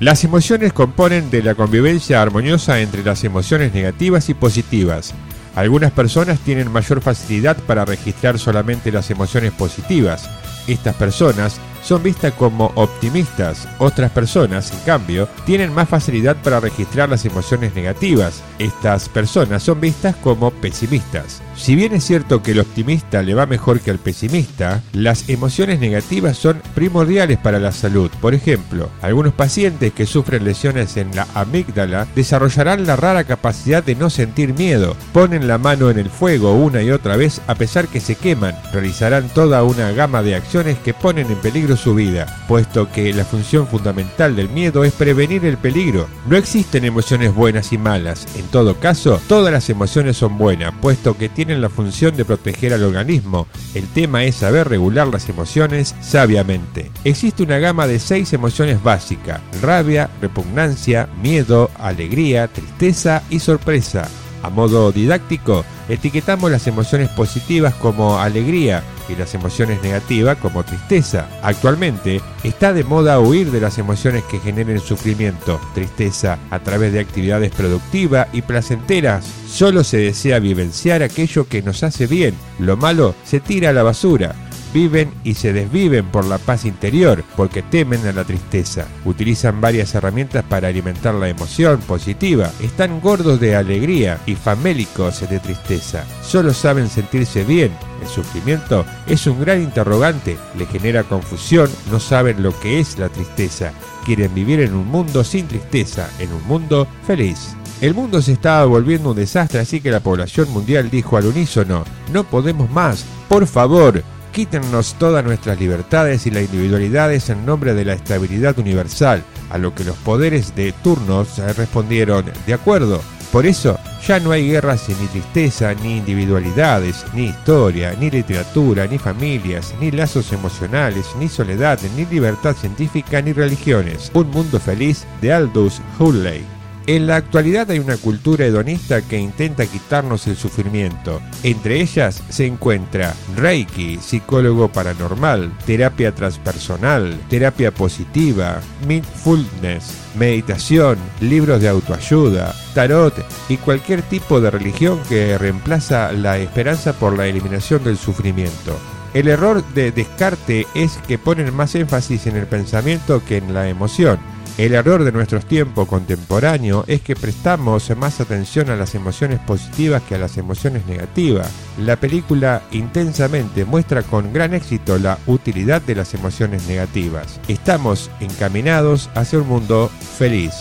Las emociones componen de la convivencia armoniosa entre las emociones negativas y positivas. Algunas personas tienen mayor facilidad para registrar solamente las emociones positivas. Estas personas son vistas como optimistas. Otras personas, en cambio, tienen más facilidad para registrar las emociones negativas. Estas personas son vistas como pesimistas. Si bien es cierto que el optimista le va mejor que al pesimista, las emociones negativas son primordiales para la salud. Por ejemplo, algunos pacientes que sufren lesiones en la amígdala desarrollarán la rara capacidad de no sentir miedo, ponen la mano en el fuego una y otra vez a pesar que se queman, realizarán toda una gama de acciones que ponen en peligro su vida, puesto que la función fundamental del miedo es prevenir el peligro. No existen emociones buenas y malas, en todo caso, todas las emociones son buenas, puesto que tienen la función de proteger al organismo. El tema es saber regular las emociones sabiamente. Existe una gama de seis emociones básicas, rabia, repugnancia, miedo, alegría, tristeza y sorpresa. A modo didáctico, etiquetamos las emociones positivas como alegría y las emociones negativas como tristeza. Actualmente está de moda huir de las emociones que generen sufrimiento, tristeza, a través de actividades productivas y placenteras. Solo se desea vivenciar aquello que nos hace bien, lo malo se tira a la basura viven y se desviven por la paz interior porque temen a la tristeza. Utilizan varias herramientas para alimentar la emoción positiva. Están gordos de alegría y famélicos de tristeza. Solo saben sentirse bien. El sufrimiento es un gran interrogante, le genera confusión, no saben lo que es la tristeza. Quieren vivir en un mundo sin tristeza, en un mundo feliz. El mundo se estaba volviendo un desastre, así que la población mundial dijo al unísono, no podemos más, por favor, quítennos todas nuestras libertades y las individualidades en nombre de la estabilidad universal, a lo que los poderes de turnos respondieron, de acuerdo, por eso ya no hay guerras ni tristeza, ni individualidades, ni historia, ni literatura, ni familias, ni lazos emocionales, ni soledad, ni libertad científica, ni religiones. Un mundo feliz de Aldous Huxley. En la actualidad hay una cultura hedonista que intenta quitarnos el sufrimiento. Entre ellas se encuentra Reiki, psicólogo paranormal, terapia transpersonal, terapia positiva, mindfulness, meditación, libros de autoayuda, tarot y cualquier tipo de religión que reemplaza la esperanza por la eliminación del sufrimiento. El error de Descarte es que ponen más énfasis en el pensamiento que en la emoción el error de nuestros tiempos contemporáneos es que prestamos más atención a las emociones positivas que a las emociones negativas. La película intensamente muestra con gran éxito la utilidad de las emociones negativas. Estamos encaminados hacia un mundo feliz.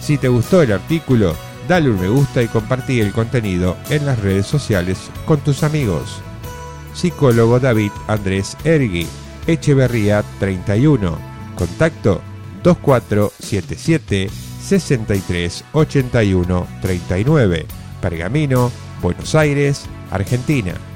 Si te gustó el artículo, dale un me gusta y compartí el contenido en las redes sociales con tus amigos. Psicólogo David Andrés Ergui, Echeverría 31. Contacto 2477 63 81 39. Pergamino, Buenos Aires, Argentina.